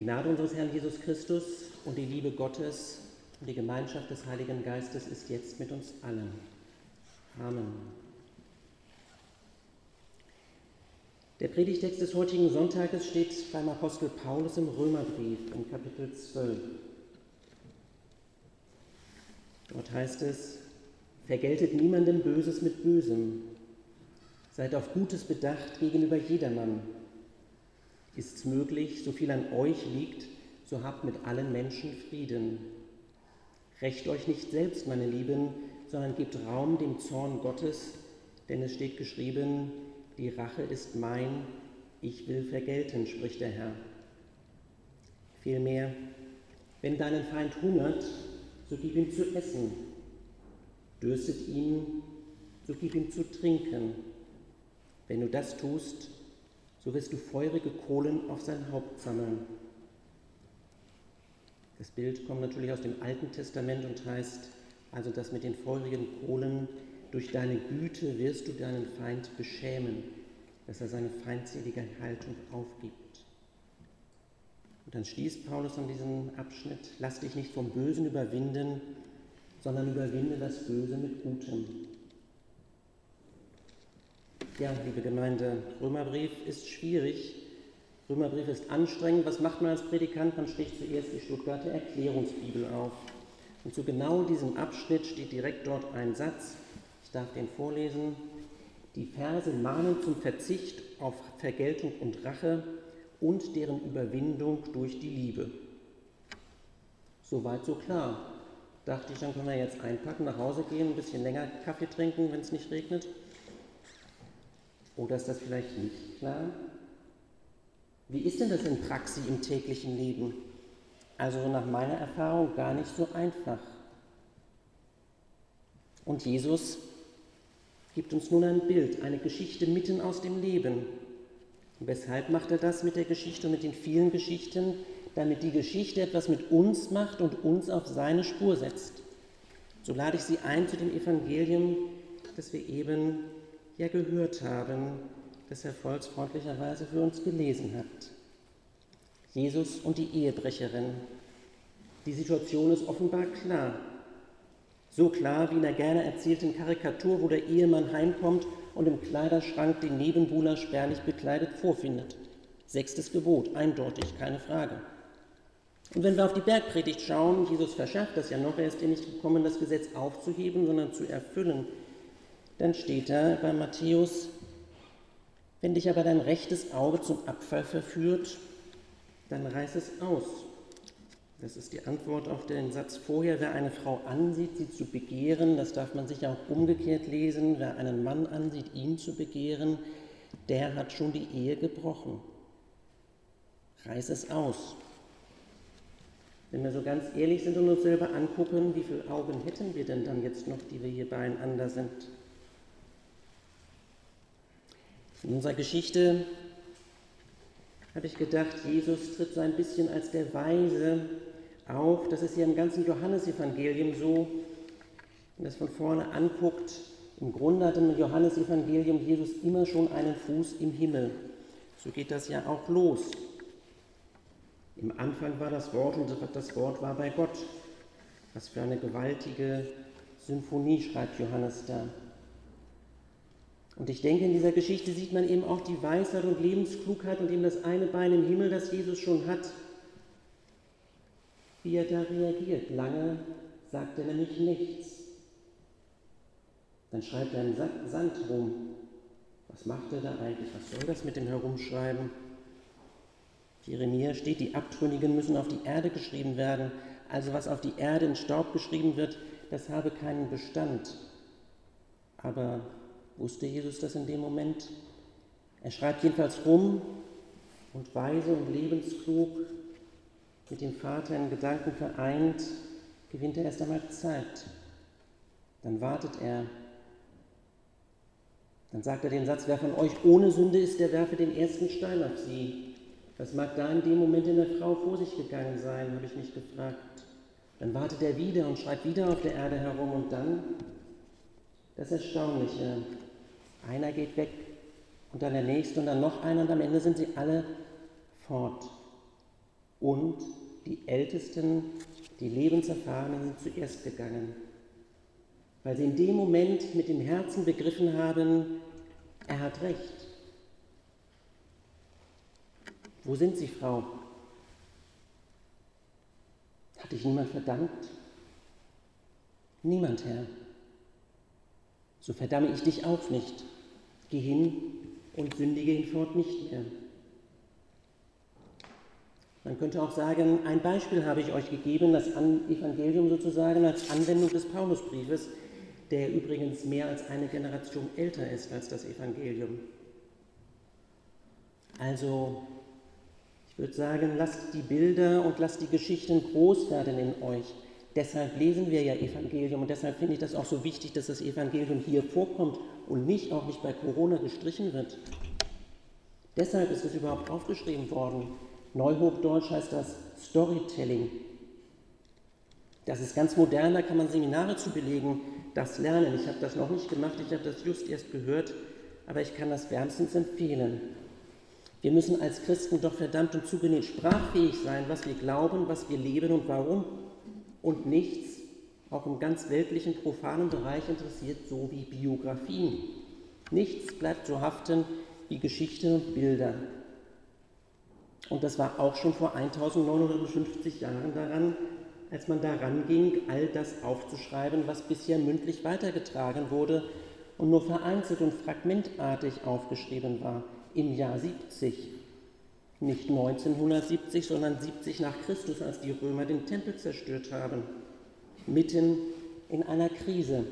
Die Gnade unseres Herrn Jesus Christus und die Liebe Gottes und die Gemeinschaft des Heiligen Geistes ist jetzt mit uns allen. Amen. Der Predigtext des heutigen Sonntages steht beim Apostel Paulus im Römerbrief im Kapitel 12. Dort heißt es, vergeltet niemandem Böses mit Bösem, seid auf Gutes bedacht gegenüber jedermann ist es möglich, so viel an euch liegt, so habt mit allen Menschen Frieden. Recht euch nicht selbst, meine Lieben, sondern gebt Raum dem Zorn Gottes, denn es steht geschrieben, die Rache ist mein, ich will vergelten, spricht der Herr. Vielmehr, wenn deinen Feind hungert, so gib ihm zu essen, dürstet ihn, so gib ihm zu trinken. Wenn du das tust, so wirst du feurige Kohlen auf sein Haupt sammeln. Das Bild kommt natürlich aus dem Alten Testament und heißt also, dass mit den feurigen Kohlen durch deine Güte wirst du deinen Feind beschämen, dass er seine feindselige Haltung aufgibt. Und dann schließt Paulus an diesem Abschnitt, lass dich nicht vom Bösen überwinden, sondern überwinde das Böse mit Gutem. Ja, liebe Gemeinde, Römerbrief ist schwierig. Römerbrief ist anstrengend. Was macht man als Predikant? Man schlägt zuerst die Stuttgarter Erklärungsbibel auf. Und zu genau diesem Abschnitt steht direkt dort ein Satz. Ich darf den vorlesen. Die Verse mahnen zum Verzicht auf Vergeltung und Rache und deren Überwindung durch die Liebe. Soweit so klar. Dachte ich, dann können wir jetzt einpacken, nach Hause gehen, ein bisschen länger Kaffee trinken, wenn es nicht regnet. Oder ist das vielleicht nicht klar? Wie ist denn das in Praxis im täglichen Leben? Also nach meiner Erfahrung gar nicht so einfach. Und Jesus gibt uns nun ein Bild, eine Geschichte mitten aus dem Leben. Und weshalb macht er das mit der Geschichte und mit den vielen Geschichten? Damit die Geschichte etwas mit uns macht und uns auf seine Spur setzt. So lade ich Sie ein zu dem Evangelium, das wir eben ja gehört haben, das er volksfreundlicherweise für uns gelesen hat. Jesus und die Ehebrecherin. Die Situation ist offenbar klar. So klar wie in der gerne erzählten Karikatur, wo der Ehemann heimkommt und im Kleiderschrank den Nebenbuhler spärlich bekleidet vorfindet. Sechstes Gebot, eindeutig, keine Frage. Und wenn wir auf die Bergpredigt schauen, Jesus verschafft das ja noch, er ist ja nicht gekommen, das Gesetz aufzuheben, sondern zu erfüllen. Dann steht da bei Matthäus, wenn dich aber dein rechtes Auge zum Abfall verführt, dann reiß es aus. Das ist die Antwort auf den Satz vorher, wer eine Frau ansieht, sie zu begehren, das darf man sich auch umgekehrt lesen, wer einen Mann ansieht, ihn zu begehren, der hat schon die Ehe gebrochen. Reiß es aus. Wenn wir so ganz ehrlich sind und uns selber angucken, wie viele Augen hätten wir denn dann jetzt noch, die wir hier beieinander sind? In unserer Geschichte habe ich gedacht, Jesus tritt so ein bisschen als der Weise auf. Das ist ja im ganzen Johannesevangelium so, wenn man das von vorne anguckt. Im Grunde hat im Johannesevangelium Jesus immer schon einen Fuß im Himmel. So geht das ja auch los. Im Anfang war das Wort und das Wort war bei Gott. Was für eine gewaltige Symphonie schreibt Johannes da. Und ich denke, in dieser Geschichte sieht man eben auch die Weisheit und Lebensklugheit und eben das eine Bein im Himmel, das Jesus schon hat, wie er da reagiert. Lange sagt er nämlich nichts. Dann schreibt er im Sand rum. Was macht er da eigentlich? Was soll das mit dem Herumschreiben? Jeremia steht, die Abtrünnigen müssen auf die Erde geschrieben werden. Also was auf die Erde in Staub geschrieben wird, das habe keinen Bestand. Aber Wusste Jesus das in dem Moment? Er schreibt jedenfalls rum und weise und lebensklug mit dem Vater in Gedanken vereint, gewinnt er erst einmal Zeit. Dann wartet er. Dann sagt er den Satz, wer von euch ohne Sünde ist, der werfe den ersten Stein auf sie. Was mag da in dem Moment in der Frau vor sich gegangen sein, habe ich mich gefragt. Dann wartet er wieder und schreibt wieder auf der Erde herum und dann das Erstaunliche. Einer geht weg und dann der nächste und dann noch einer und am Ende sind sie alle fort. Und die Ältesten, die Lebenserfahrenen sind zuerst gegangen, weil sie in dem Moment mit dem Herzen begriffen haben, er hat recht. Wo sind Sie, Frau? Hat dich niemand verdammt? Niemand, Herr. So verdamme ich dich auch nicht. Geh hin und sündige hinfort nicht mehr. Man könnte auch sagen, ein Beispiel habe ich euch gegeben, das Evangelium sozusagen als Anwendung des Paulusbriefes, der übrigens mehr als eine Generation älter ist als das Evangelium. Also, ich würde sagen, lasst die Bilder und lasst die Geschichten groß werden in euch. Deshalb lesen wir ja Evangelium und deshalb finde ich das auch so wichtig, dass das Evangelium hier vorkommt und nicht auch nicht bei Corona gestrichen wird. Deshalb ist es überhaupt aufgeschrieben worden. Neuhochdeutsch heißt das Storytelling. Das ist ganz modern, da kann man Seminare zu belegen, das lernen. Ich habe das noch nicht gemacht, ich habe das just erst gehört, aber ich kann das wärmstens empfehlen. Wir müssen als Christen doch verdammt und zugenäht sprachfähig sein, was wir glauben, was wir leben und warum. Und nichts, auch im ganz weltlichen, profanen Bereich interessiert, so wie Biografien. Nichts bleibt so haften wie Geschichten und Bilder. Und das war auch schon vor 1950 Jahren daran, als man daran ging, all das aufzuschreiben, was bisher mündlich weitergetragen wurde und nur vereinzelt und fragmentartig aufgeschrieben war, im Jahr 70. Nicht 1970, sondern 70 nach Christus, als die Römer den Tempel zerstört haben, mitten in einer Krise.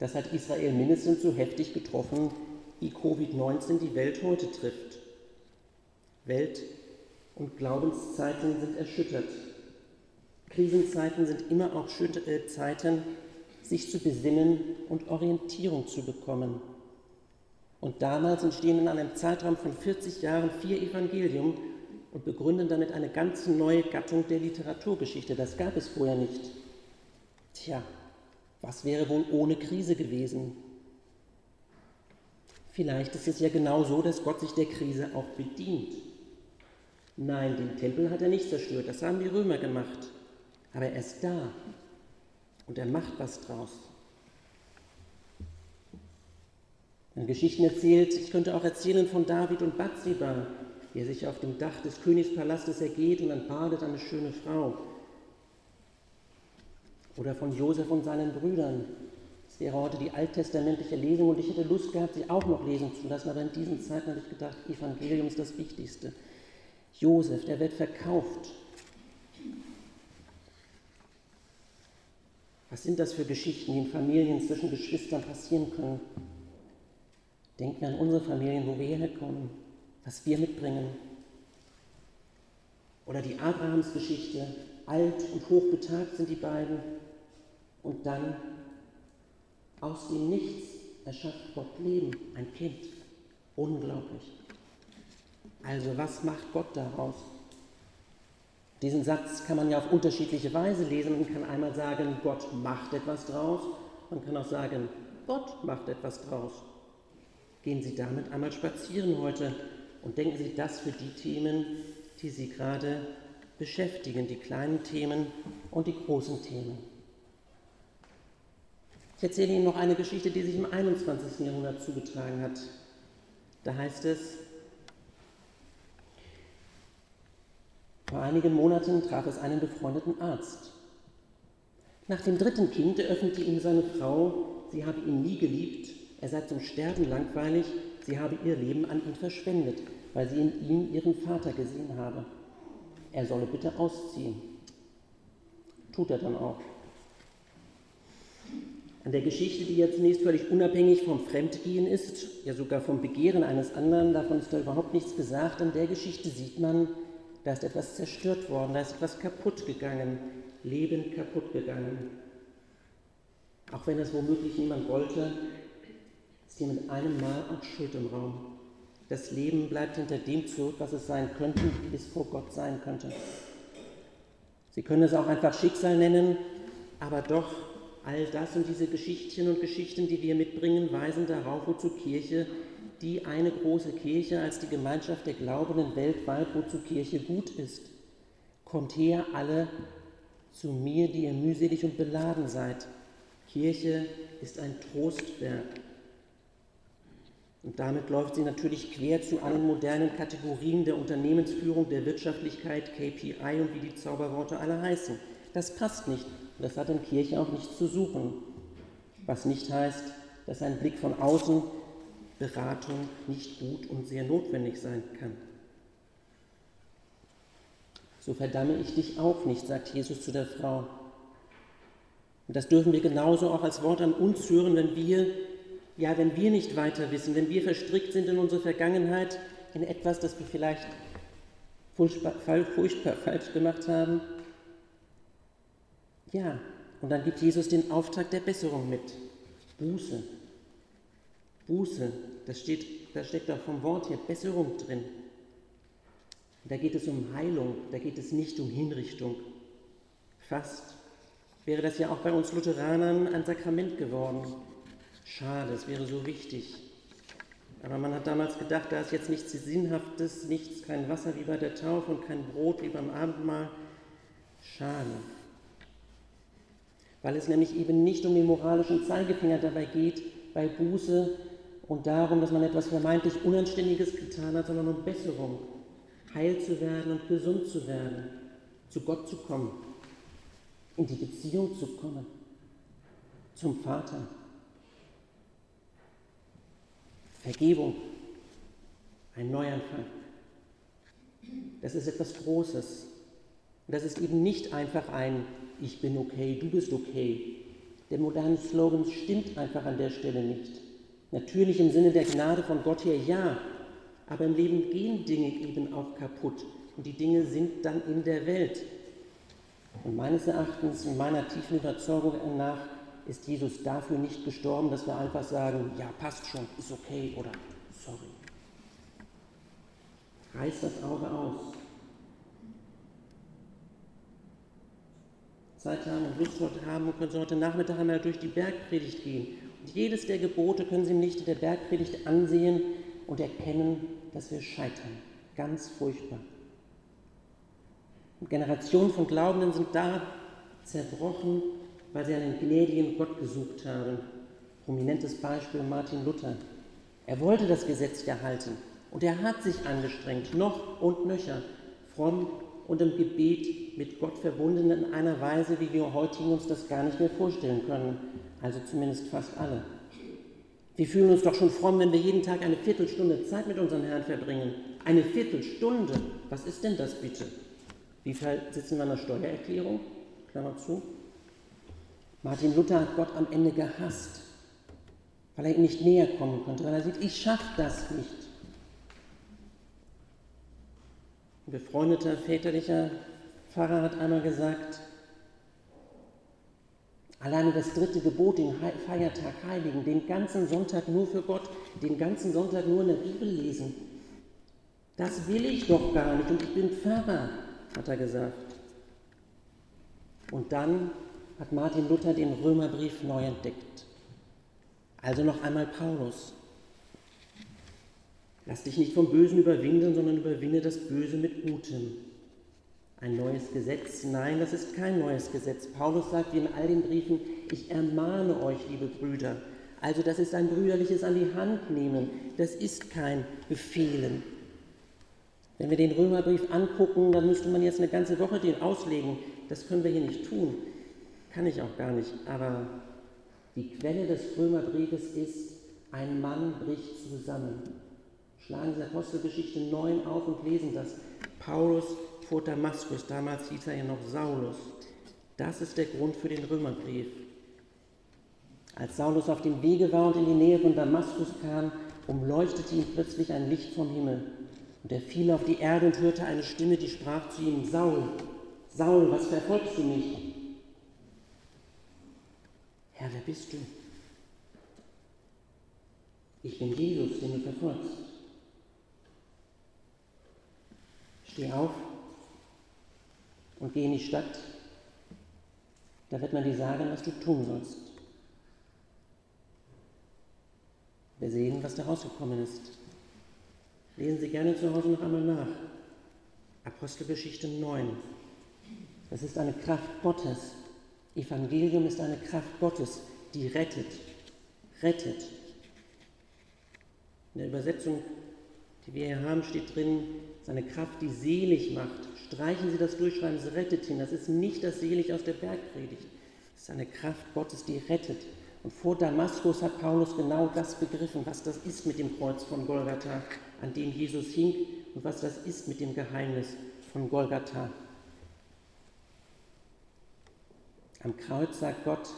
Das hat Israel mindestens so heftig getroffen, wie Covid-19 die Welt heute trifft. Welt- und Glaubenszeiten sind erschüttert. Krisenzeiten sind immer auch äh, Zeiten, sich zu besinnen und Orientierung zu bekommen. Und damals entstehen in einem Zeitraum von 40 Jahren vier Evangelium und begründen damit eine ganz neue Gattung der Literaturgeschichte. Das gab es vorher nicht. Tja, was wäre wohl ohne Krise gewesen? Vielleicht ist es ja genau so, dass Gott sich der Krise auch bedient. Nein, den Tempel hat er nicht zerstört, das haben die Römer gemacht. Aber er ist da und er macht was draus. Wenn Geschichten erzählt, ich könnte auch erzählen von David und Bathseba, wie er sich auf dem Dach des Königspalastes ergeht und dann badet eine schöne Frau. Oder von Josef und seinen Brüdern. Das wäre heute die alttestamentliche Lesung und ich hätte Lust gehabt, sie auch noch lesen zu lassen, aber in diesen Zeiten habe ich gedacht, Evangelium ist das Wichtigste. Josef, der wird verkauft. Was sind das für Geschichten, die in Familien zwischen Geschwistern passieren können? Denken wir an unsere Familien, wo wir herkommen, was wir mitbringen. Oder die Abrahamsgeschichte, alt und hochbetagt sind die beiden. Und dann aus dem Nichts erschafft Gott Leben, ein Kind. Unglaublich. Also was macht Gott daraus? Diesen Satz kann man ja auf unterschiedliche Weise lesen. Man kann einmal sagen, Gott macht etwas draus. Man kann auch sagen, Gott macht etwas draus. Gehen Sie damit einmal spazieren heute und denken Sie das für die Themen, die Sie gerade beschäftigen, die kleinen Themen und die großen Themen. Ich erzähle Ihnen noch eine Geschichte, die sich im 21. Jahrhundert zugetragen hat. Da heißt es, Vor einigen Monaten traf es einen befreundeten Arzt. Nach dem dritten Kind eröffnete ihm seine Frau, sie habe ihn nie geliebt, er sei zum Sterben langweilig, sie habe ihr Leben an ihn verschwendet, weil sie in ihm ihren Vater gesehen habe. Er solle bitte ausziehen. Tut er dann auch. An der Geschichte, die ja zunächst völlig unabhängig vom Fremdgehen ist, ja sogar vom Begehren eines anderen, davon ist da überhaupt nichts gesagt, an der Geschichte sieht man, da ist etwas zerstört worden, da ist etwas kaputt gegangen, Leben kaputt gegangen. Auch wenn es womöglich niemand wollte, ist hier mit einem Mal auch Schuld im Raum. Das Leben bleibt hinter dem zurück, was es sein könnte, wie es vor Gott sein könnte. Sie können es auch einfach Schicksal nennen, aber doch All das und diese Geschichtchen und Geschichten, die wir mitbringen, weisen darauf, wozu Kirche, die eine große Kirche als die Gemeinschaft der Glaubenden weltweit, wozu Kirche gut ist. Kommt her alle zu mir, die ihr mühselig und beladen seid. Kirche ist ein Trostwerk. Und damit läuft sie natürlich quer zu allen modernen Kategorien der Unternehmensführung, der Wirtschaftlichkeit, KPI und wie die Zauberworte alle heißen. Das passt nicht. Und das hat in Kirche auch nichts zu suchen. Was nicht heißt, dass ein Blick von außen Beratung nicht gut und sehr notwendig sein kann. So verdamme ich dich auch nicht, sagt Jesus zu der Frau. Und das dürfen wir genauso auch als Wort an uns hören, wenn wir ja, wenn wir nicht weiter wissen, wenn wir verstrickt sind in unsere Vergangenheit, in etwas, das wir vielleicht furchtbar, furchtbar falsch gemacht haben, ja, und dann gibt Jesus den Auftrag der Besserung mit. Buße. Buße, das, steht, das steckt auch vom Wort hier Besserung drin. Da geht es um Heilung, da geht es nicht um Hinrichtung. Fast wäre das ja auch bei uns Lutheranern ein Sakrament geworden. Schade, es wäre so wichtig. Aber man hat damals gedacht, da ist jetzt nichts Sinnhaftes, nichts, kein Wasser wie bei der Taufe und kein Brot wie beim Abendmahl. Schade. Weil es nämlich eben nicht um den moralischen Zeigefinger dabei geht, bei Buße und darum, dass man etwas vermeintlich Unanständiges getan hat, sondern um Besserung, heil zu werden und gesund zu werden, zu Gott zu kommen, in die Beziehung zu kommen, zum Vater. Vergebung, ein Neuanfang. Das ist etwas Großes. Und das ist eben nicht einfach ein Ich bin okay, du bist okay. Der moderne Slogan stimmt einfach an der Stelle nicht. Natürlich im Sinne der Gnade von Gott her ja, aber im Leben gehen Dinge eben auch kaputt und die Dinge sind dann in der Welt. Und meines Erachtens und meiner tiefen Überzeugung nach ist Jesus dafür nicht gestorben, dass wir einfach sagen, ja, passt schon, ist okay oder sorry. Reiß das Auge aus. Zeit haben und Lust heute haben und können Sie heute Nachmittag einmal durch die Bergpredigt gehen. Und jedes der Gebote können Sie im Lichte der Bergpredigt ansehen und erkennen, dass wir scheitern. Ganz furchtbar. Und Generationen von Glaubenden sind da zerbrochen weil sie einen gnädigen Gott gesucht haben. Prominentes Beispiel Martin Luther. Er wollte das Gesetz erhalten und er hat sich angestrengt, noch und nöcher, fromm und im Gebet mit Gott verbunden in einer Weise, wie wir heute uns das gar nicht mehr vorstellen können, also zumindest fast alle. Wir fühlen uns doch schon fromm, wenn wir jeden Tag eine Viertelstunde Zeit mit unserem Herrn verbringen. Eine Viertelstunde, was ist denn das bitte? Wie viel sitzen wir an der Steuererklärung? Klammer zu. Martin Luther hat Gott am Ende gehasst, weil er ihm nicht näher kommen konnte, weil er sieht, ich schaffe das nicht. Ein befreundeter väterlicher Pfarrer hat einmal gesagt, alleine das dritte Gebot, den Feiertag heiligen, den ganzen Sonntag nur für Gott, den ganzen Sonntag nur in der Bibel lesen, das will ich doch gar nicht und ich bin Pfarrer, hat er gesagt. Und dann hat Martin Luther den Römerbrief neu entdeckt. Also noch einmal Paulus. Lass dich nicht vom Bösen überwinden, sondern überwinde das Böse mit Gutem. Ein neues Gesetz? Nein, das ist kein neues Gesetz. Paulus sagt wie in all den Briefen, ich ermahne euch, liebe Brüder. Also das ist ein brüderliches an die Hand nehmen. Das ist kein Befehlen. Wenn wir den Römerbrief angucken, dann müsste man jetzt eine ganze Woche den auslegen. Das können wir hier nicht tun. Kann ich auch gar nicht. Aber die Quelle des Römerbriefes ist, ein Mann bricht zusammen. Schlagen Sie Apostelgeschichte 9 auf und lesen das. Paulus vor Damaskus, damals hieß er ja noch Saulus. Das ist der Grund für den Römerbrief. Als Saulus auf dem Wege war und in die Nähe von Damaskus kam, umleuchtete ihn plötzlich ein Licht vom Himmel. Und er fiel auf die Erde und hörte eine Stimme, die sprach zu ihm, Saul, Saul, was verfolgst du mich? Herr, wer bist du? Ich bin Jesus, den du verfolgst. Steh auf und geh in die Stadt. Da wird man dir sagen, was du tun sollst. Wir sehen, was da rausgekommen ist. Lesen Sie gerne zu Hause noch einmal nach. Apostelgeschichte 9. Das ist eine Kraft Gottes. Evangelium ist eine Kraft Gottes, die rettet. Rettet. In der Übersetzung, die wir hier haben, steht drin, seine Kraft, die selig macht. Streichen Sie das durch, schreiben Sie rettet hin. Das ist nicht das Selig aus der Bergpredigt. Das ist eine Kraft Gottes, die rettet. Und vor Damaskus hat Paulus genau das begriffen, was das ist mit dem Kreuz von Golgatha, an dem Jesus hing und was das ist mit dem Geheimnis von Golgatha. Am Kreuz sagt Gott,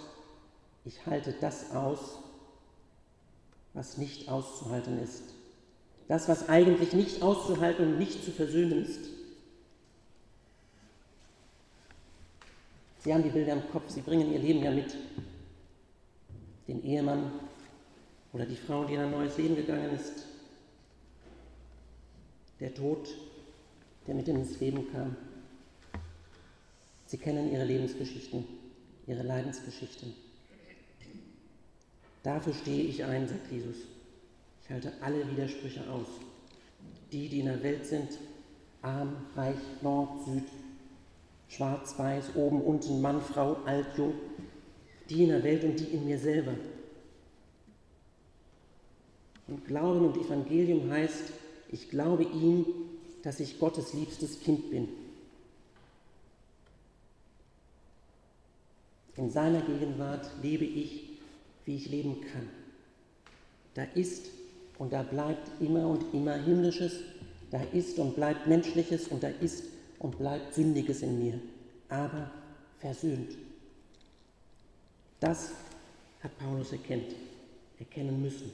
ich halte das aus, was nicht auszuhalten ist. Das, was eigentlich nicht auszuhalten und nicht zu versöhnen ist. Sie haben die Bilder im Kopf, Sie bringen Ihr Leben ja mit. Den Ehemann oder die Frau, die in ein neues Leben gegangen ist. Der Tod, der mit ins Leben kam. Sie kennen ihre Lebensgeschichten, ihre Leidensgeschichten. Dafür stehe ich ein, sagt Jesus. Ich halte alle Widersprüche aus. Die, die in der Welt sind, arm, reich, Nord, Süd, schwarz, weiß, oben, unten, Mann, Frau, alt, jung, die in der Welt und die in mir selber. Und Glauben und Evangelium heißt, ich glaube ihm, dass ich Gottes liebstes Kind bin. In seiner Gegenwart lebe ich, wie ich leben kann. Da ist und da bleibt immer und immer Himmlisches, da ist und bleibt Menschliches und da ist und bleibt Sündiges in mir, aber versöhnt. Das hat Paulus erkennt, erkennen müssen.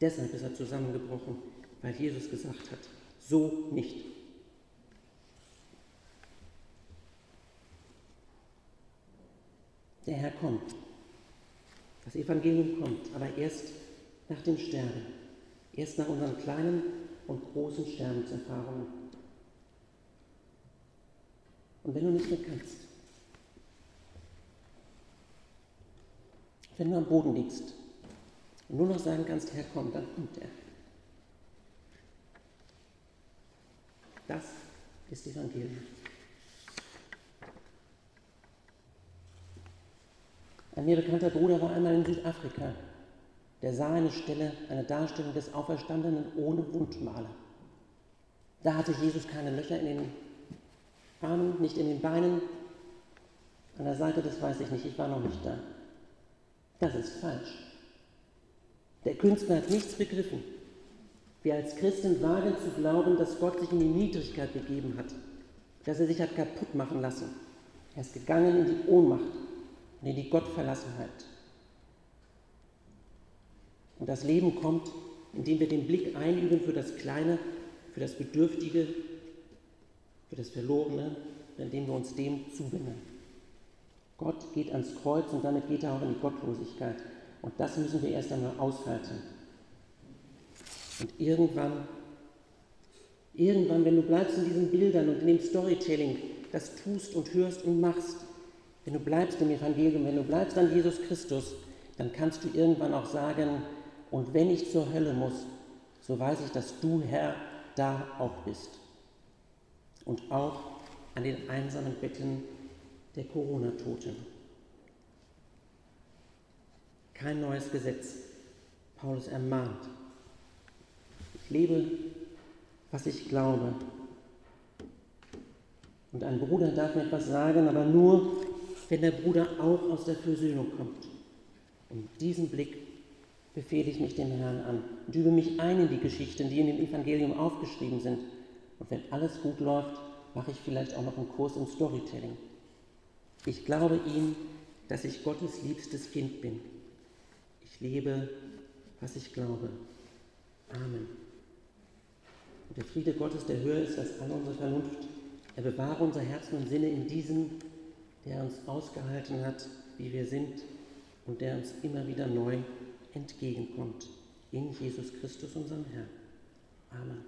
Deshalb ist er zusammengebrochen, weil Jesus gesagt hat, so nicht. Der Herr kommt. Das Evangelium kommt, aber erst nach dem Sterben. Erst nach unseren kleinen und großen Sterbenserfahrungen. Und wenn du nicht mehr kannst, wenn du am Boden liegst und nur noch sagen kannst, Herr, komm, dann kommt er. Das ist Evangelium. Ein mir bekannter Bruder war einmal in Südafrika. Der sah eine Stelle, eine Darstellung des Auferstandenen ohne Wundmale. Da hatte Jesus keine Löcher in den Armen, nicht in den Beinen. An der Seite, das weiß ich nicht, ich war noch nicht da. Das ist falsch. Der Künstler hat nichts begriffen. Wir als Christen wagen zu glauben, dass Gott sich in die Niedrigkeit begeben hat, dass er sich hat kaputt machen lassen. Er ist gegangen in die Ohnmacht in die Gottverlassenheit. Und das Leben kommt, indem wir den Blick einüben für das Kleine, für das Bedürftige, für das Verlorene, indem wir uns dem zuwenden. Gott geht ans Kreuz und damit geht er auch in die Gottlosigkeit. Und das müssen wir erst einmal aushalten. Und irgendwann, irgendwann, wenn du bleibst in diesen Bildern und in dem Storytelling, das tust und hörst und machst, wenn du bleibst im Evangelium, wenn du bleibst an Jesus Christus, dann kannst du irgendwann auch sagen, und wenn ich zur Hölle muss, so weiß ich, dass du, Herr, da auch bist. Und auch an den einsamen Betten der Corona-Toten. Kein neues Gesetz. Paulus ermahnt. Ich lebe, was ich glaube. Und ein Bruder darf mir etwas sagen, aber nur, wenn der Bruder auch aus der Versöhnung kommt. Und diesen Blick befehle ich mich dem Herrn an und übe mich ein in die Geschichten, die in dem Evangelium aufgeschrieben sind. Und wenn alles gut läuft, mache ich vielleicht auch noch einen Kurs im Storytelling. Ich glaube ihm, dass ich Gottes liebstes Kind bin. Ich lebe, was ich glaube. Amen. Und der Friede Gottes, der höher ist als alle unsere Vernunft, er bewahre unser Herzen und Sinne in diesem, der uns ausgehalten hat, wie wir sind und der uns immer wieder neu entgegenkommt. In Jesus Christus, unserem Herrn. Amen.